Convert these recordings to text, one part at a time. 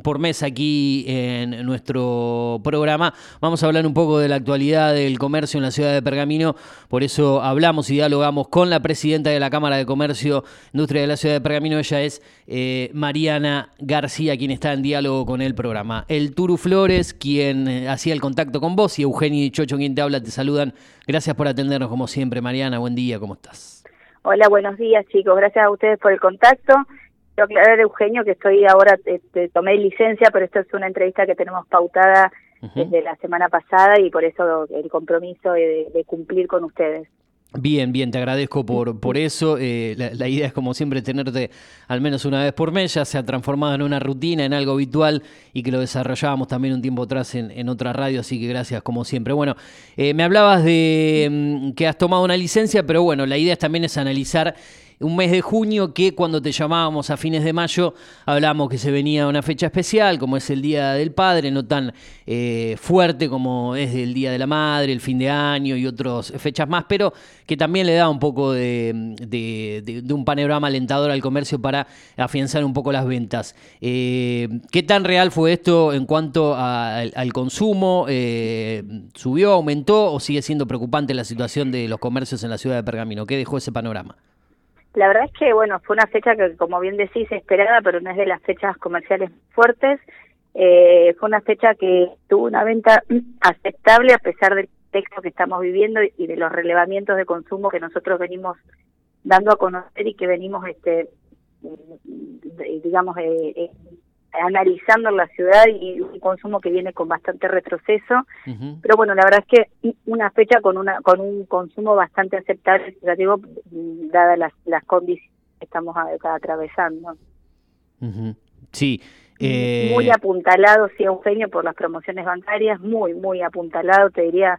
por mes aquí en nuestro programa. Vamos a hablar un poco de la actualidad del comercio en la ciudad de Pergamino. Por eso hablamos y dialogamos con la presidenta de la Cámara de Comercio Industria de la ciudad de Pergamino. Ella es eh, Mariana García, quien está en diálogo con el programa. El Turu Flores, quien eh, hacía el contacto con vos, y Eugenio y Chocho, quien te habla, te saludan. Gracias por atendernos como siempre, Mariana. Buen día, ¿cómo estás? Hola, buenos días, chicos. Gracias a ustedes por el contacto. Quiero aclarar, Eugenio, que estoy ahora, este, tomé licencia, pero esta es una entrevista que tenemos pautada desde la semana pasada y por eso el compromiso de, cumplir con ustedes. Bien, bien, te agradezco por, por eso. Eh, la, idea es, como siempre, tenerte al menos una vez por mes. Ya se ha transformado en una rutina, en algo habitual y que lo desarrollábamos también un tiempo atrás en, en otra radio, así que gracias como siempre. Bueno, eh, me hablabas de mm, que has tomado una licencia, pero bueno, la idea también es analizar un mes de junio que cuando te llamábamos a fines de mayo hablábamos que se venía una fecha especial, como es el Día del Padre, no tan eh, fuerte como es el Día de la Madre, el fin de año y otras fechas más, pero que también le da un poco de, un panorama alentador al comercio para afianzar un poco las ventas. Eh, ¿Qué tan real fue esto en cuanto al consumo? Eh, ¿Subió, aumentó o sigue siendo preocupante la situación de los comercios en la ciudad de Pergamino? ¿Qué dejó ese panorama? La verdad es que, bueno, fue una fecha que, como bien decís, esperada, pero no es de las fechas comerciales fuertes. Eh, fue una fecha que tuvo una venta aceptable a pesar del texto que estamos viviendo y de los relevamientos de consumo que nosotros venimos dando a conocer y que venimos, este, digamos, eh, eh analizando la ciudad y un consumo que viene con bastante retroceso. Pero bueno, la verdad es que una fecha con una con un consumo bastante aceptable, digo, dadas las, las condiciones que estamos atravesando. Sí. Eh... Muy apuntalado, sí, Eugenio, por las promociones bancarias, muy, muy apuntalado, te diría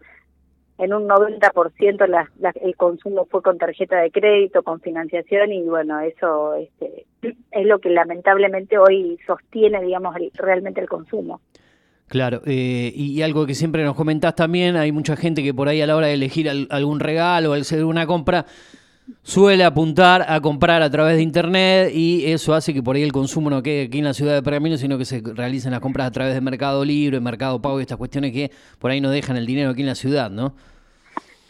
en un 90% la, el consumo fue con tarjeta de crédito, con financiación y bueno, eso este, es lo que lamentablemente hoy sostiene, digamos, realmente el consumo. Claro, eh, y, algo que siempre nos comentás también, hay mucha gente que por ahí a la hora de elegir algún regalo o hacer una compra, suele apuntar a comprar a través de internet y eso hace que por ahí el consumo no quede aquí en la ciudad de Pergamino, sino que se realicen las compras a través de Mercado Libre, Mercado Pago y estas cuestiones que por ahí no dejan el dinero aquí en la ciudad, ¿no?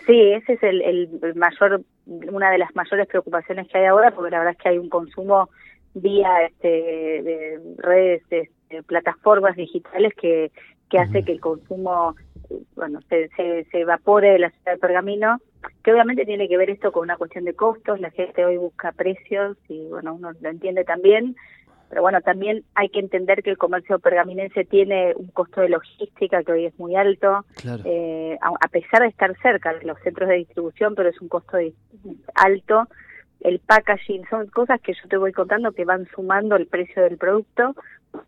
Sí, ese es el, mayor, una de las mayores preocupaciones que hay ahora, porque la verdad es que hay un consumo vía este, de redes, de, plataformas digitales que, que hace que el consumo bueno, se, se, se evapore de la ciudad de Pergamino, que obviamente tiene que ver esto con una cuestión de costos, la gente hoy busca precios y bueno, uno lo entiende también, pero bueno, también hay que entender que el comercio pergaminense tiene un costo de logística que hoy es muy alto, eh, a, pesar de estar cerca de los centros de distribución, pero es un costo alto. El packaging son cosas que yo te voy contando que van sumando el precio del producto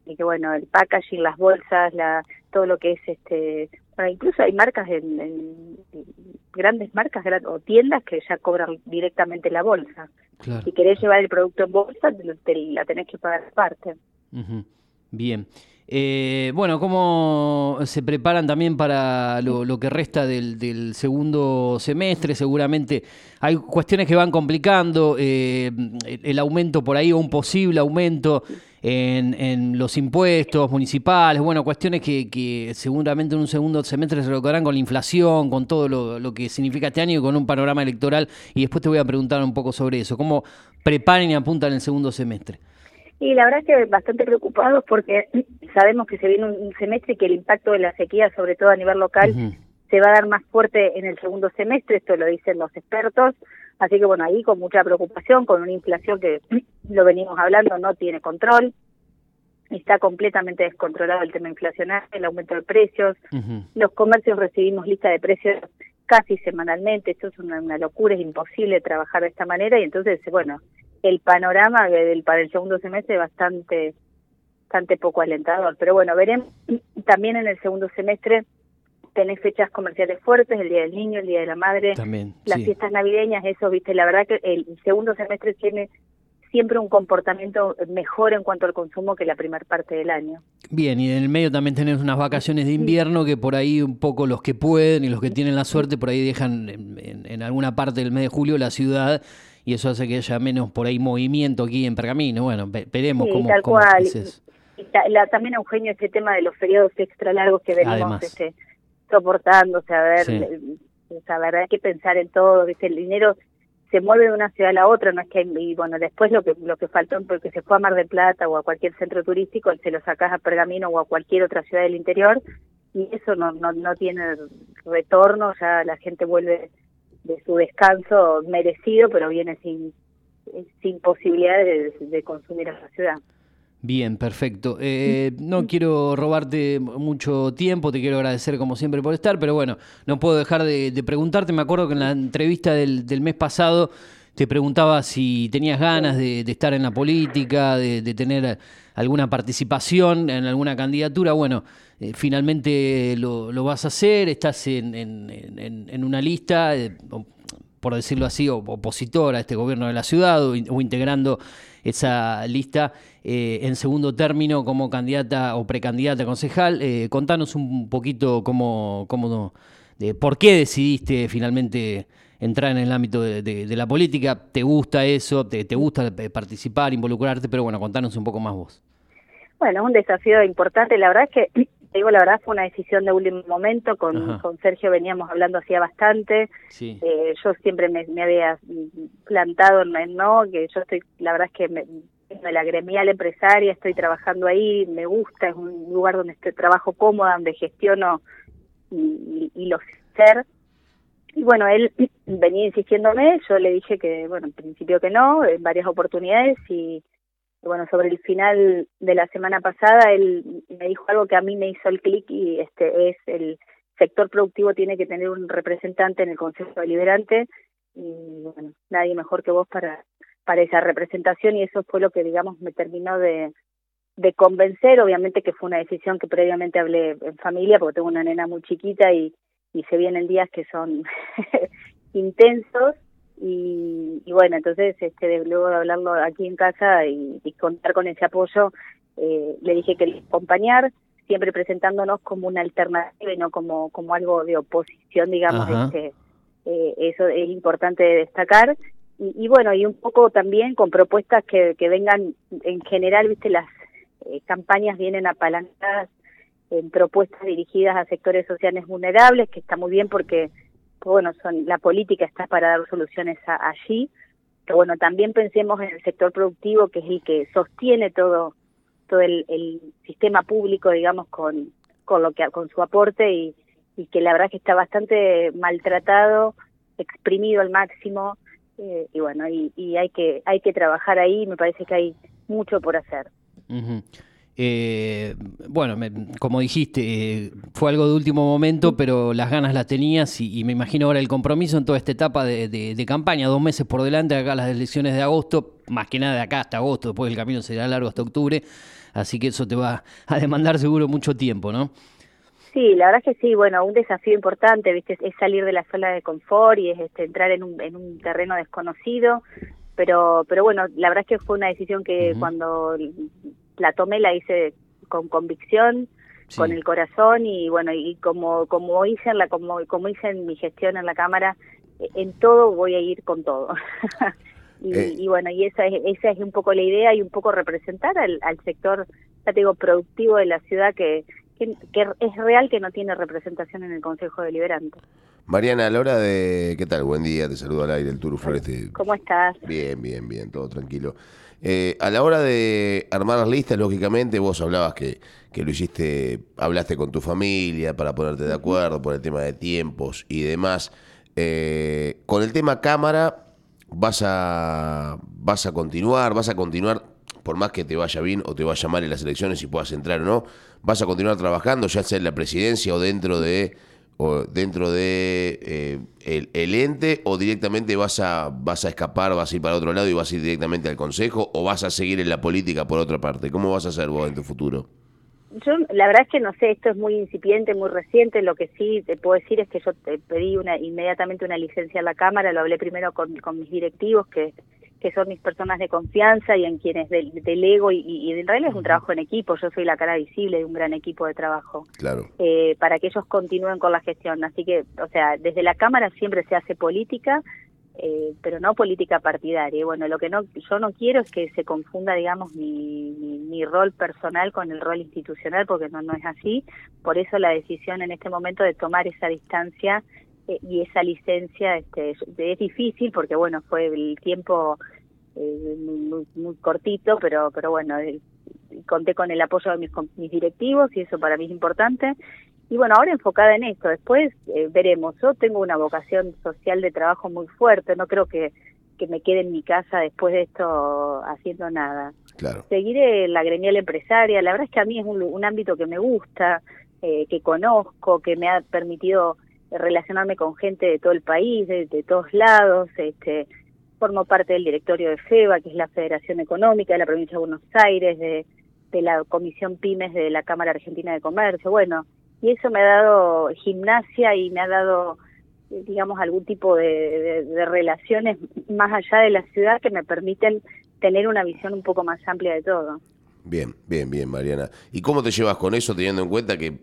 y que bueno, el packaging, las bolsas, la, todo lo que es este incluso hay marcas en, grandes marcas o tiendas que ya cobran directamente la bolsa. Si querés llevar el producto en bolsa, te, la tenés que pagar aparte. Bien. Eh, bueno, ¿cómo se preparan también para lo, que resta del, segundo semestre? Seguramente hay cuestiones que van complicando, eh, el aumento por ahí o un posible aumento en, los impuestos municipales, bueno, cuestiones que, seguramente en un segundo semestre se lograrán con la inflación, con todo lo, que significa este año y con un panorama electoral. Y después te voy a preguntar un poco sobre eso. ¿Cómo preparan y apuntan el segundo semestre? Y la verdad es que bastante preocupados porque sabemos que se viene un semestre y que el impacto de la sequía, sobre todo a nivel local, se va a dar más fuerte en el segundo semestre, esto lo dicen los expertos. Así que bueno, ahí con mucha preocupación, con una inflación que lo venimos hablando, no tiene control, está completamente descontrolado el tema inflacionario, el aumento de precios, los comercios recibimos lista de precios casi semanalmente, esto es una, locura, es imposible trabajar de esta manera. Y entonces, bueno, el panorama del, para el segundo semestre es bastante, bastante poco alentador, pero bueno, veremos también en el segundo semestre tenés fechas comerciales fuertes, el Día del Niño, el Día de la Madre, las fiestas navideñas, eso, viste, la verdad que el segundo semestre tiene siempre un comportamiento mejor en cuanto al consumo que la primera parte del año. Bien, y en el medio también tenemos unas vacaciones de invierno que por ahí un poco los que pueden y los que tienen la suerte por ahí dejan en, alguna parte del mes de julio la ciudad y eso hace que haya menos por ahí movimiento aquí en Pergamino. Bueno, veremos cómo, tal cual. Es también Eugenio ese tema de los feriados extra largos que venimos este, sea, a ver, eh, o hay que pensar en todo, ¿viste? el dinero se mueve de una ciudad a la otra, no es que y bueno, después lo que lo que faltó porque se fue a Mar del Plata o a cualquier centro turístico, se lo sacas a Pergamino o a cualquier otra ciudad del interior y eso no no no tiene retorno, ya la gente vuelve de su descanso merecido, pero viene sin sin posibilidad de, consumir a la ciudad. Bien, perfecto. Eh, no quiero robarte mucho tiempo, te quiero agradecer como siempre por estar, pero bueno, no puedo dejar de, preguntarte. Me acuerdo que en la entrevista del, mes pasado te preguntaba si tenías ganas de, estar en la política, de, tener alguna participación en alguna candidatura. Bueno, eh, finalmente lo, vas a hacer, estás en, en una lista, eh, por decirlo así, opositor a este gobierno de la ciudad o, integrando esa lista eh, en segundo término como candidata o precandidata concejal. Eh, contanos un poquito cómo, cómo de por qué decidiste finalmente entrar en el ámbito de, la política. ¿Te gusta eso? Te, ¿Te, gusta participar, involucrarte? Pero bueno, contanos un poco más vos. Bueno, un desafío importante. La verdad es que digo la verdad, fue una decisión de último momento, con, con Sergio veníamos hablando hacía bastante, eh, yo siempre me, había plantado en no, que yo estoy, la verdad es que me, de la gremial empresaria, estoy trabajando ahí, me gusta, es un lugar donde estoy, trabajo cómoda, donde gestiono y, y, lo ser. Y bueno, él venía insistiéndome, yo le dije que, bueno, en principio que no, en varias oportunidades y bueno, sobre el final de la semana pasada, él me dijo algo que a mí me hizo el clic y este es el sector productivo tiene que tener un representante en el Consejo Deliberante y bueno, nadie mejor que vos para para esa representación y eso fue lo que digamos me terminó de de convencer, obviamente que fue una decisión que previamente hablé en familia porque tengo una nena muy chiquita y y se vienen días que son intensos y, bueno, entonces este, luego de hablarlo aquí en casa y, contar con ese apoyo, eh, le dije que acompañar, siempre presentándonos como una alternativa y no como, como algo de oposición, digamos, este, eh, eso es importante destacar. Y, bueno, y un poco también con propuestas que, que vengan, en general, viste, las eh, campañas vienen apalancadas en propuestas dirigidas a sectores sociales vulnerables, que está muy bien porque bueno, son, la política está para dar soluciones allí, pero bueno, también pensemos en el sector productivo, que es el que sostiene todo todo el, sistema público, digamos, con, con lo que con su aporte y, que la verdad que está bastante maltratado, exprimido al máximo, eh, y bueno, y, y, hay que hay que trabajar ahí, me parece que hay mucho por hacer. Eh, bueno, como dijiste, eh, fue algo de último momento, pero las ganas las tenías y, me imagino ahora el compromiso en toda esta etapa de, campaña, dos meses por delante, acá las elecciones de agosto, más que nada de acá hasta agosto, después el camino será largo hasta octubre, así que eso te va a demandar seguro mucho tiempo, ¿no? Sí, la verdad es que sí, bueno, un desafío importante, viste, es salir de la zona de confort y es este, entrar en un, en un terreno desconocido, pero, pero bueno, la verdad es que fue una decisión que cuando la tomé, la hice con convicción, con el corazón y bueno, y como como hice en la como como hice en mi gestión en la cámara, e, en todo voy a ir con todo. Eh. y, bueno, y esa es, esa es un poco la idea y un poco representar al, al sector, ya te digo, productivo de la ciudad que, que, es real que no tiene representación en el Consejo Deliberante. Mariana, a la hora de... ¿Qué tal? Buen día, te saludo al aire, el Turu Floreste. ¿Cómo estás? Bien, bien, bien, todo tranquilo. Eh, a la hora de armar las listas, lógicamente, vos hablabas que, que lo hiciste, hablaste con tu familia para ponerte de acuerdo por el tema de tiempos y demás. Eh, con el tema cámara, vas a, vas a continuar, vas a continuar, por más que te vaya bien o te vaya mal en las elecciones y puedas entrar o no, vas a continuar trabajando, ya sea en la presidencia o dentro de o dentro de eh, el, ente o directamente vas a vas a escapar, vas a ir para otro lado y vas a ir directamente al consejo o vas a seguir en la política por otra parte? ¿Cómo vas a hacer vos en tu futuro? Yo la verdad es que no sé, esto es muy incipiente, muy reciente, lo que sí te puedo decir es que yo te pedí una inmediatamente una licencia a la Cámara, lo hablé primero con, con mis directivos que que son mis personas de confianza y en quienes delego y, y, en realidad es un trabajo en equipo, yo soy la cara visible de un gran equipo de trabajo claro. eh, para que ellos continúen con la gestión. Así que, o sea, desde la Cámara siempre se hace política, eh, pero no política partidaria. Y bueno, lo que no yo no quiero es que se confunda, digamos, mi, mi, rol personal con el rol institucional, porque no, no es así. Por eso la decisión en este momento de tomar esa distancia eh, y esa licencia este, es difícil, porque bueno, fue el tiempo eh, muy, muy, cortito, pero, pero bueno, conté con el apoyo de mis, mis directivos y eso para mí es importante. Y bueno, ahora enfocada en esto, después eh, veremos. Yo tengo una vocación social de trabajo muy fuerte, no creo que, que me quede en mi casa después de esto haciendo nada. Claro. Seguiré la gremial empresaria, la verdad es que a mí es un, ámbito que me gusta, eh, que conozco, que me ha permitido relacionarme con gente de todo el país, de, todos lados, este, formo parte del directorio de FEBA, que es la Federación Económica de la Provincia de Buenos Aires, de, de la Comisión Pymes de la Cámara Argentina de Comercio, bueno, y eso me ha dado gimnasia y me ha dado digamos algún tipo de, relaciones más allá de la ciudad que me permiten tener una visión un poco más amplia de todo. Bien, bien, bien, Mariana. ¿Y cómo te llevas con eso teniendo en cuenta que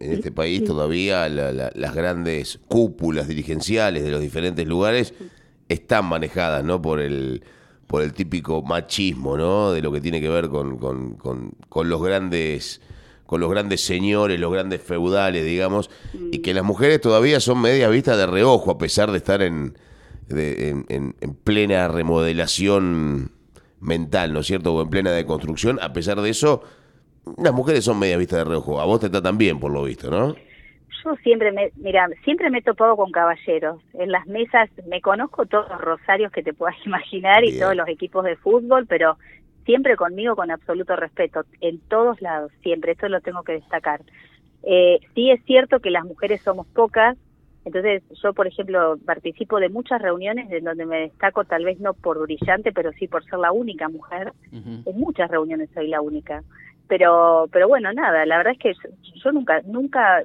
en este país todavía las grandes cúpulas dirigenciales de los diferentes lugares están manejadas, ¿no? Por el por el típico machismo, ¿no? De lo que tiene que ver con, con, con, con los grandes con los grandes señores, los grandes feudales, digamos, y que las mujeres todavía son media vista de reojo, a pesar de estar en, en, plena remodelación mental, ¿no es cierto? O en plena deconstrucción, a pesar de eso, las mujeres son media vista de reojo. A vos te tratan bien, por lo visto, ¿no? Yo siempre me, mira, siempre me he topado con caballeros. En las mesas me conozco todos los rosarios que te puedas imaginar y todos los equipos de fútbol, pero siempre conmigo con absoluto respeto, en todos lados, siempre, esto lo tengo que destacar. Eh, sí es cierto que las mujeres somos pocas, entonces yo, por ejemplo, participo de muchas reuniones en donde me destaco tal vez no por brillante, pero sí por ser la única mujer. En muchas reuniones soy la única. Pero, pero bueno, nada, la verdad es que yo, nunca, nunca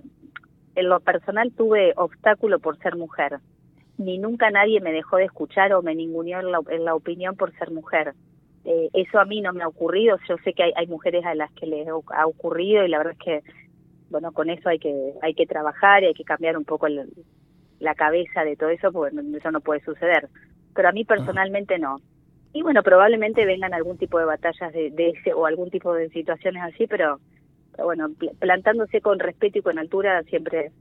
en lo personal tuve obstáculo por ser mujer. Ni nunca nadie me dejó de escuchar o me ninguneó en la, en la opinión por ser mujer. Eh, eso a mí no me ha ocurrido, yo sé que hay, hay mujeres a las que les ha ocurrido y la verdad es que, bueno, con eso hay que, hay que trabajar y hay que cambiar un poco la cabeza de todo eso, porque eso no puede suceder. Pero a mí personalmente no. Y bueno, probablemente vengan algún tipo de batallas de, de ese o algún tipo de situaciones así, pero, pero bueno, plantándose con respeto y con altura siempre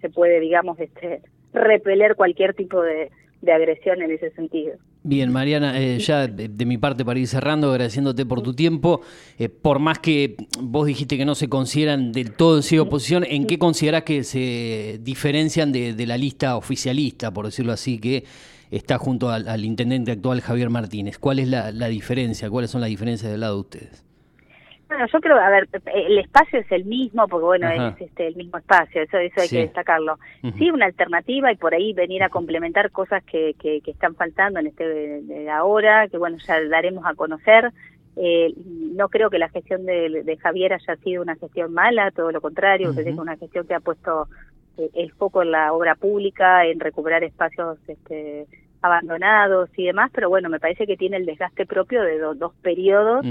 se puede, digamos, este repeler cualquier tipo de, de agresión en ese sentido. Bien, Mariana, eh, ya de, mi parte para ir cerrando, agradeciéndote por tu tiempo, eh, por más que vos dijiste que no se consideran del todo en sí. oposición, ¿en qué considerás que se diferencian de, la lista oficialista, por decirlo así, que está junto al, intendente actual Javier Martínez? ¿Cuál es la, la diferencia? ¿Cuáles son las diferencias del lado de ustedes? Bueno, yo creo, a ver, el espacio es el mismo, porque bueno, es este, el mismo espacio, eso, eso hay que destacarlo. Sí, una alternativa y por ahí venir a complementar cosas que, que, están faltando en este de ahora, que bueno, ya daremos a conocer. Eh, no creo que la gestión de, Javier haya sido una gestión mala, todo lo contrario, es una gestión que ha puesto eh, el foco en la obra pública, en recuperar espacios este, abandonados y demás, pero bueno, me parece que tiene el desgaste propio de dos periodos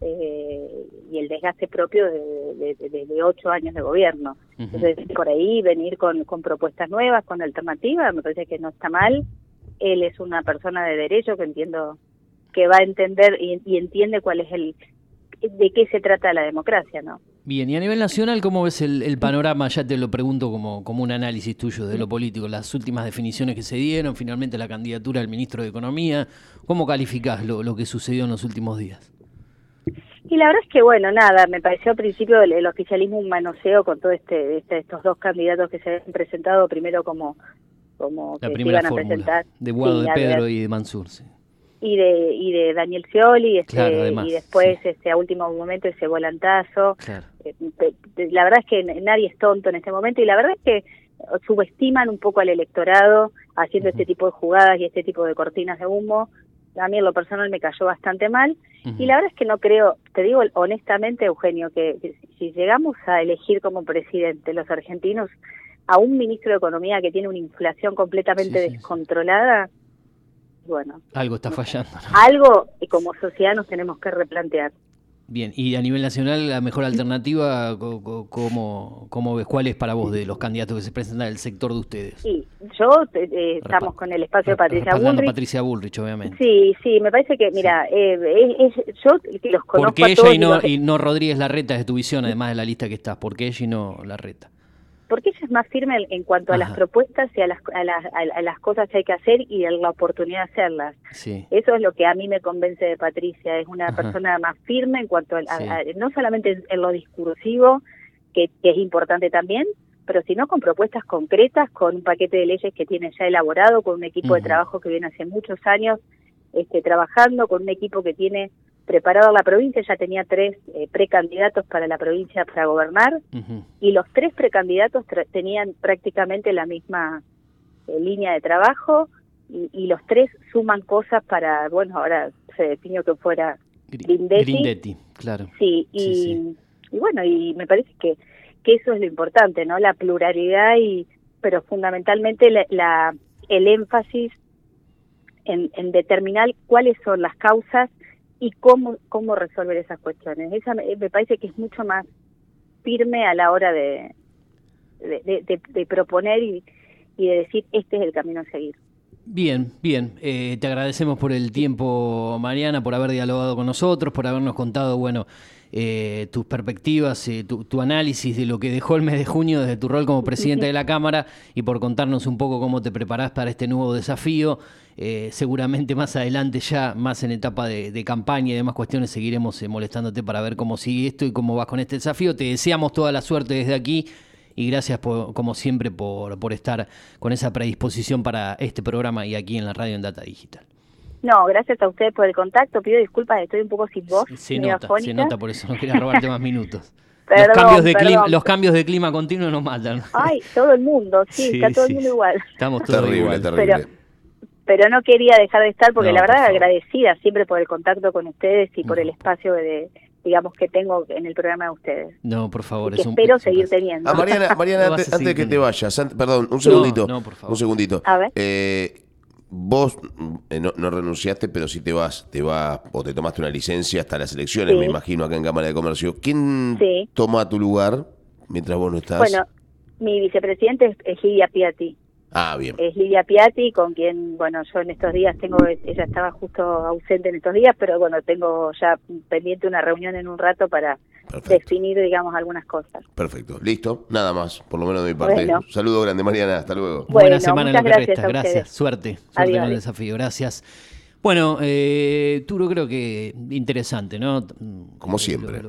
eh, y el desgaste propio de, de, ocho años de gobierno. Entonces, por ahí venir con, con propuestas nuevas, con alternativas, me parece que no está mal. Él es una persona de derecho que entiendo que va a entender y, entiende cuál es el de qué se trata la democracia, ¿no? Bien, y a nivel nacional, ¿cómo ves el, panorama? Ya te lo pregunto como, como un análisis tuyo de lo político, las últimas definiciones que se dieron, finalmente la candidatura del ministro de Economía, ¿cómo calificás lo, lo que sucedió en los últimos días? Y la verdad es que, bueno, nada, me pareció al principio el, oficialismo un manoseo con todo este, este, estos dos candidatos que se han presentado, primero como, como la que iban a presentar. De Guado de Pedro y de Mansur, sí. Y de, y de Daniel Scioli, este, y después este, a último momento ese volantazo. Eh, la verdad es que nadie es tonto en este momento y la verdad es que subestiman un poco al electorado haciendo este tipo de jugadas y este tipo de cortinas de humo. A mí en lo personal me cayó bastante mal y la verdad es que no creo, te digo honestamente Eugenio, que, si llegamos a elegir como presidente los argentinos a un ministro de Economía que tiene una inflación completamente descontrolada, bueno. Algo está fallando. Algo y como sociedad nos tenemos que replantear. Bien, y a nivel nacional, la mejor alternativa, ¿cómo, cómo ves? ¿Cuál es para vos de los candidatos que se presentan del sector de ustedes? Sí, yo eh, eh, estamos con el espacio de Patricia Bullrich. Patricia Bullrich, obviamente. Sí, sí, me parece que, mira, eh, es, yo que los conozco ¿Por qué ella y no, y no Rodríguez Larreta es tu visión, además de la lista que estás? ¿Por qué ella y no Larreta? Porque ella es más firme en cuanto a las propuestas y a las, a, las, a las cosas que hay que hacer y a la oportunidad de hacerlas. Eso es lo que a mí me convence de Patricia, es una persona más firme en cuanto a, no solamente en, lo discursivo, que, es importante también, pero sino con propuestas concretas, con un paquete de leyes que tiene ya elaborado, con un equipo de trabajo que viene hace muchos años este, trabajando, con un equipo que tiene preparado la provincia, ya tenía tres eh, precandidatos para la provincia para gobernar y los tres precandidatos tenían prácticamente la misma eh, línea de trabajo y, los tres suman cosas para, bueno, ahora se definió que fuera Grindetti. Grindetti, claro. Sí, y, bueno, y me parece que, que eso es lo importante, ¿no? La pluralidad y, pero fundamentalmente la, el énfasis en, en determinar cuáles son las causas y cómo, cómo resolver esas cuestiones. Esa me, parece que es mucho más firme a la hora de, de, proponer y, y, de decir este es el camino a seguir. Bien, bien. Eh, te agradecemos por el tiempo, Mariana, por haber dialogado con nosotros, por habernos contado, bueno, eh, tus perspectivas, eh, tu, análisis de lo que dejó el mes de junio desde tu rol como presidenta de la Cámara y por contarnos un poco cómo te preparás para este nuevo desafío. Eh, seguramente más adelante ya, más en etapa de, campaña y demás cuestiones, seguiremos molestándote para ver cómo sigue esto y cómo vas con este desafío. Te deseamos toda la suerte desde aquí y gracias como siempre por, por estar con esa predisposición para este programa y aquí en la radio en Data Digital. No, gracias a ustedes por el contacto. Pido disculpas, estoy un poco sin voz. Se, nota, se nota, por eso no quería robarte más minutos. los, cambios de clima, los cambios de clima continuo nos matan. Ay, todo el mundo, sí, está todo el mundo igual. Estamos todos terrible, igual. Terrible. Pero, no quería dejar de estar porque la verdad agradecida siempre por el contacto con ustedes y por el espacio de digamos que tengo en el programa de ustedes. No, por favor, es espero seguir teniendo. Ah, Mariana, Mariana antes, de que te vayas, perdón, un segundito. No, por favor. Un segundito. A ver. Eh, vos eh, no, renunciaste, pero si te vas, te vas o te tomaste una licencia hasta las elecciones, me imagino, acá en Cámara de Comercio. ¿Quién toma tu lugar mientras vos no estás? Bueno, mi vicepresidente es Lidia Piatti. Ah, bien. Es Lidia Piatti, con quien, bueno, yo en estos días tengo, ella estaba justo ausente en estos días, pero bueno, tengo ya pendiente una reunión en un rato para definir, digamos, algunas cosas. Perfecto, listo, nada más, por lo menos de mi parte. Un saludo grande, Mariana, hasta luego. Buena semana en lo que gracias resta, gracias, suerte, suerte en el desafío, gracias. Bueno, eh, Turo creo que interesante, ¿no? Como siempre.